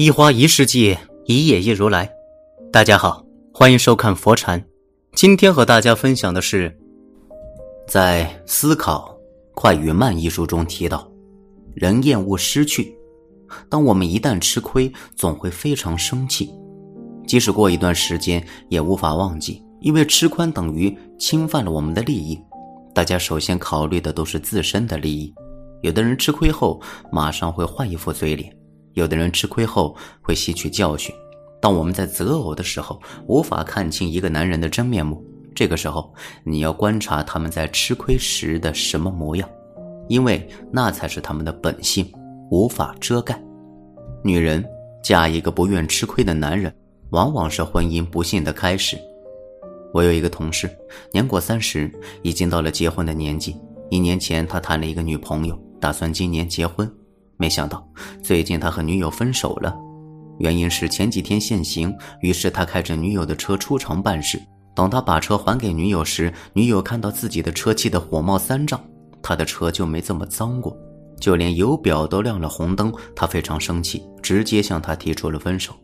一花一世界，一叶一如来。大家好，欢迎收看佛禅。今天和大家分享的是，在《思考快与慢》一书中提到，人厌恶失去。当我们一旦吃亏，总会非常生气，即使过一段时间，也无法忘记，因为吃亏等于侵犯了我们的利益。大家首先考虑的都是自身的利益。有的人吃亏后，马上会换一副嘴脸。有的人吃亏后会吸取教训。当我们在择偶的时候，无法看清一个男人的真面目，这个时候你要观察他们在吃亏时的什么模样，因为那才是他们的本性，无法遮盖。女人嫁一个不愿吃亏的男人，往往是婚姻不幸的开始。我有一个同事，年过三十，已经到了结婚的年纪。一年前，他谈了一个女朋友，打算今年结婚。没想到最近他和女友分手了，原因是前几天限行，于是他开着女友的车出城办事。等他把车还给女友时，女友看到自己的车气得火冒三丈，他的车就没这么脏过，就连油表都亮了红灯，他非常生气，直接向他提出了分手。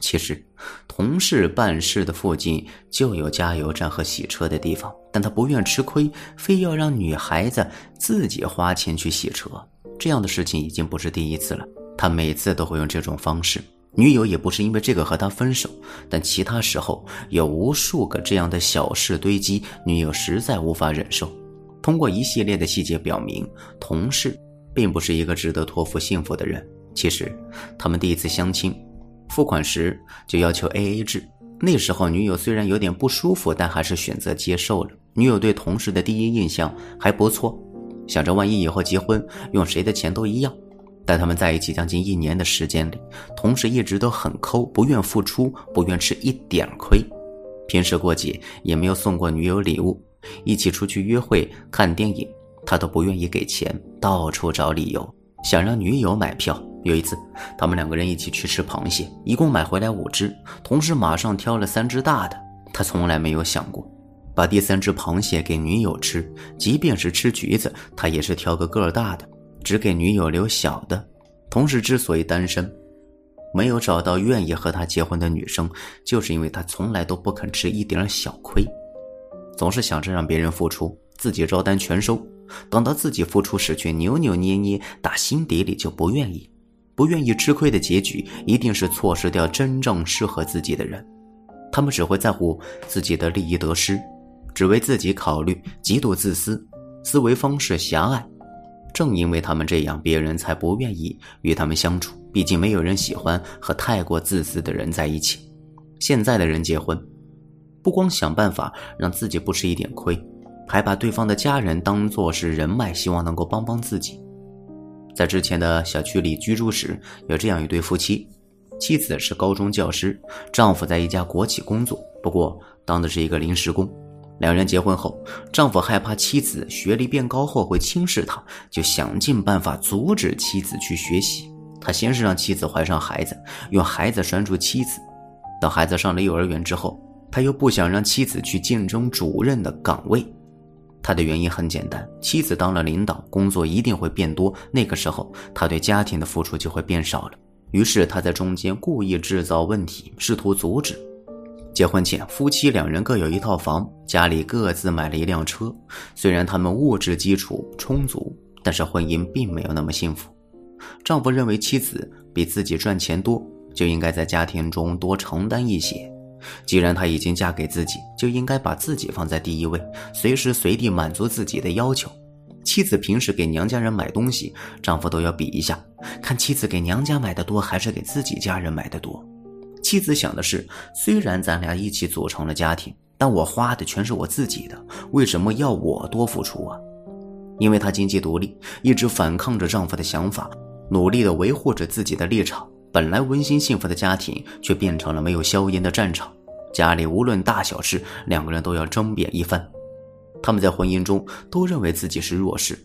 其实，同事办事的附近就有加油站和洗车的地方，但他不愿吃亏，非要让女孩子自己花钱去洗车。这样的事情已经不是第一次了，他每次都会用这种方式。女友也不是因为这个和他分手，但其他时候有无数个这样的小事堆积，女友实在无法忍受。通过一系列的细节表明，同事并不是一个值得托付幸福的人。其实，他们第一次相亲，付款时就要求 A A 制。那时候，女友虽然有点不舒服，但还是选择接受了。女友对同事的第一印象还不错。想着万一以后结婚用谁的钱都一样，但他们在一起将近一年的时间里，同事一直都很抠，不愿付出，不愿吃一点亏。平时过节也没有送过女友礼物，一起出去约会看电影，他都不愿意给钱，到处找理由想让女友买票。有一次，他们两个人一起去吃螃蟹，一共买回来五只，同事马上挑了三只大的。他从来没有想过。把第三只螃蟹给女友吃，即便是吃橘子，他也是挑个个儿大的，只给女友留小的。同时，之所以单身，没有找到愿意和他结婚的女生，就是因为他从来都不肯吃一点小亏，总是想着让别人付出，自己照单全收。等到自己付出时，却扭扭捏捏，打心底里就不愿意。不愿意吃亏的结局，一定是错失掉真正适合自己的人。他们只会在乎自己的利益得失。只为自己考虑，极度自私，思维方式狭隘。正因为他们这样，别人才不愿意与他们相处。毕竟没有人喜欢和太过自私的人在一起。现在的人结婚，不光想办法让自己不吃一点亏，还把对方的家人当作是人脉，希望能够帮帮自己。在之前的小区里居住时，有这样一对夫妻，妻子是高中教师，丈夫在一家国企工作，不过当的是一个临时工。两人结婚后，丈夫害怕妻子学历变高后会轻视他，就想尽办法阻止妻子去学习。他先是让妻子怀上孩子，用孩子拴住妻子。等孩子上了幼儿园之后，他又不想让妻子去竞争主任的岗位。他的原因很简单：妻子当了领导，工作一定会变多，那个时候他对家庭的付出就会变少了。于是他在中间故意制造问题，试图阻止。结婚前，夫妻两人各有一套房，家里各自买了一辆车。虽然他们物质基础充足，但是婚姻并没有那么幸福。丈夫认为妻子比自己赚钱多，就应该在家庭中多承担一些。既然她已经嫁给自己，就应该把自己放在第一位，随时随地满足自己的要求。妻子平时给娘家人买东西，丈夫都要比一下，看妻子给娘家买的多，还是给自己家人买的多。妻子想的是，虽然咱俩一起组成了家庭，但我花的全是我自己的，为什么要我多付出啊？因为她经济独立，一直反抗着丈夫的想法，努力的维护着自己的立场。本来温馨幸福的家庭，却变成了没有硝烟的战场。家里无论大小事，两个人都要争辩一番。他们在婚姻中都认为自己是弱势，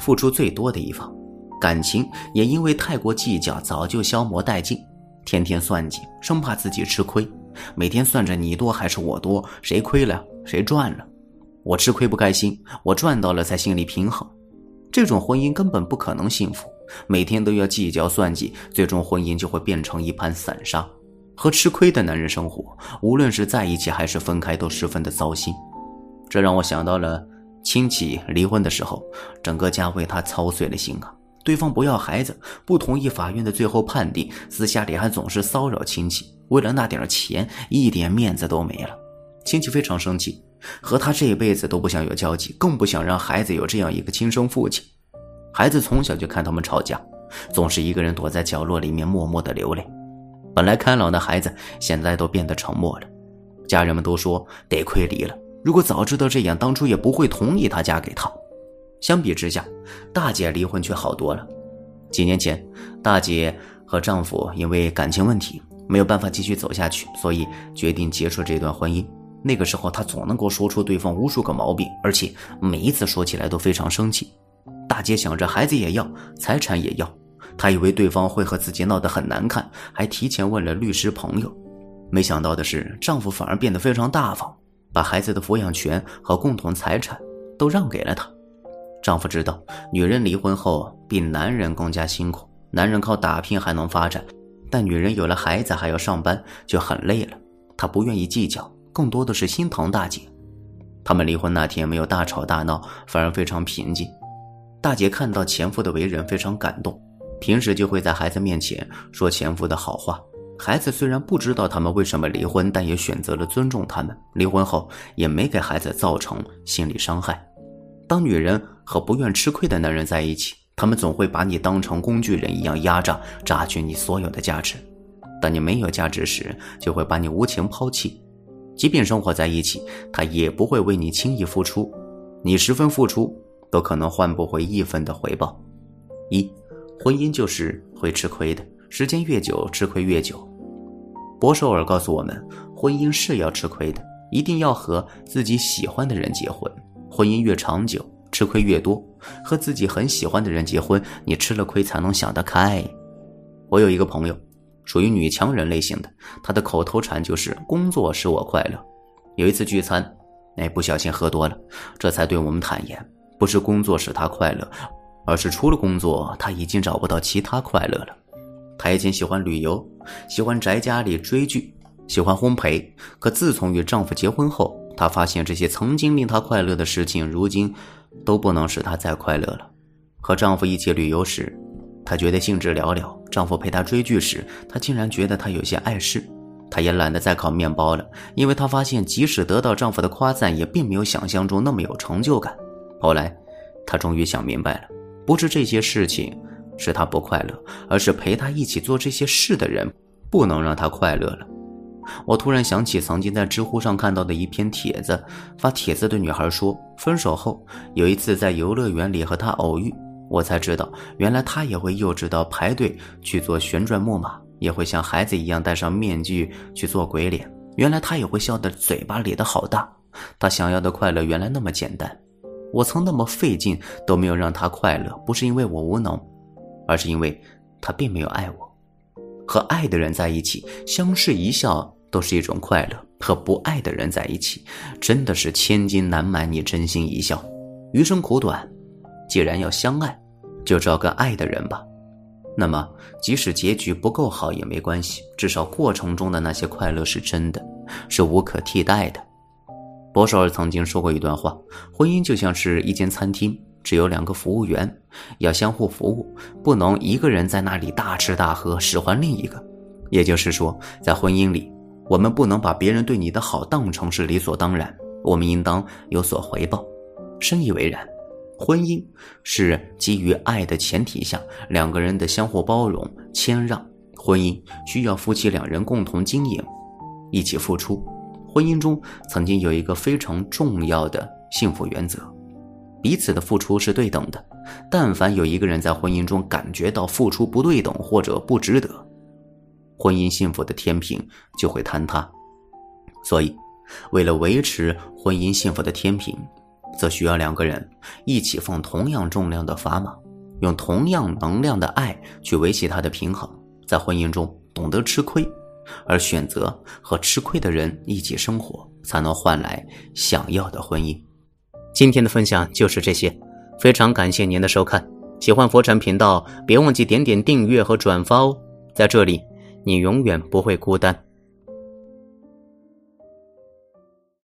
付出最多的一方，感情也因为太过计较，早就消磨殆尽。天天算计，生怕自己吃亏，每天算着你多还是我多，谁亏了谁赚了，我吃亏不开心，我赚到了才心里平衡。这种婚姻根本不可能幸福，每天都要计较算计，最终婚姻就会变成一盘散沙。和吃亏的男人生活，无论是在一起还是分开，都十分的糟心。这让我想到了亲戚离婚的时候，整个家为他操碎了心啊。对方不要孩子，不同意法院的最后判定，私下里还总是骚扰亲戚，为了那点钱，一点面子都没了。亲戚非常生气，和他这一辈子都不想有交集，更不想让孩子有这样一个亲生父亲。孩子从小就看他们吵架，总是一个人躲在角落里面默默的流泪。本来开朗的孩子，现在都变得沉默了。家人们都说得亏离了，如果早知道这样，当初也不会同意他嫁给他。相比之下，大姐离婚却好多了。几年前，大姐和丈夫因为感情问题没有办法继续走下去，所以决定结束这段婚姻。那个时候，她总能够说出对方无数个毛病，而且每一次说起来都非常生气。大姐想着孩子也要，财产也要，她以为对方会和自己闹得很难看，还提前问了律师朋友。没想到的是，丈夫反而变得非常大方，把孩子的抚养权和共同财产都让给了她。丈夫知道，女人离婚后比男人更加辛苦。男人靠打拼还能发展，但女人有了孩子还要上班，就很累了。他不愿意计较，更多的是心疼大姐。他们离婚那天没有大吵大闹，反而非常平静。大姐看到前夫的为人，非常感动，平时就会在孩子面前说前夫的好话。孩子虽然不知道他们为什么离婚，但也选择了尊重他们。离婚后也没给孩子造成心理伤害。当女人和不愿吃亏的男人在一起，他们总会把你当成工具人一样压榨，榨取你所有的价值。当你没有价值时，就会把你无情抛弃。即便生活在一起，他也不会为你轻易付出。你十分付出，都可能换不回一分的回报。一，婚姻就是会吃亏的，时间越久，吃亏越久。博首尔告诉我们，婚姻是要吃亏的，一定要和自己喜欢的人结婚。婚姻越长久，吃亏越多。和自己很喜欢的人结婚，你吃了亏才能想得开。我有一个朋友，属于女强人类型的，她的口头禅就是“工作使我快乐”。有一次聚餐，哎，不小心喝多了，这才对我们坦言，不是工作使她快乐，而是除了工作，她已经找不到其他快乐了。她以前喜欢旅游，喜欢宅家里追剧，喜欢烘焙，可自从与丈夫结婚后，她发现这些曾经令她快乐的事情，如今都不能使她再快乐了。和丈夫一起旅游时，她觉得兴致寥寥；丈夫陪她追剧时，她竟然觉得他有些碍事。她也懒得再烤面包了，因为她发现即使得到丈夫的夸赞，也并没有想象中那么有成就感。后来，她终于想明白了，不是这些事情使她不快乐，而是陪她一起做这些事的人不能让她快乐了。我突然想起曾经在知乎上看到的一篇帖子，发帖子的女孩说，分手后有一次在游乐园里和他偶遇，我才知道原来他也会幼稚到排队去做旋转木马，也会像孩子一样戴上面具去做鬼脸，原来他也会笑得嘴巴咧得好大。他想要的快乐原来那么简单，我曾那么费劲都没有让他快乐，不是因为我无能，而是因为他并没有爱我。和爱的人在一起，相视一笑。都是一种快乐。和不爱的人在一起，真的是千金难买你真心一笑。余生苦短，既然要相爱，就找个爱的人吧。那么，即使结局不够好也没关系，至少过程中的那些快乐是真的，是无可替代的。博少尔曾经说过一段话：婚姻就像是一间餐厅，只有两个服务员，要相互服务，不能一个人在那里大吃大喝，使唤另一个。也就是说，在婚姻里。我们不能把别人对你的好当成是理所当然，我们应当有所回报。深以为然。婚姻是基于爱的前提下，两个人的相互包容、谦让。婚姻需要夫妻两人共同经营，一起付出。婚姻中曾经有一个非常重要的幸福原则：彼此的付出是对等的。但凡有一个人在婚姻中感觉到付出不对等或者不值得，婚姻幸福的天平就会坍塌，所以，为了维持婚姻幸福的天平，则需要两个人一起放同样重量的砝码，用同样能量的爱去维系它的平衡。在婚姻中懂得吃亏，而选择和吃亏的人一起生活，才能换来想要的婚姻。今天的分享就是这些，非常感谢您的收看。喜欢佛禅频道，别忘记点点订阅和转发哦。在这里，你永远不会孤单。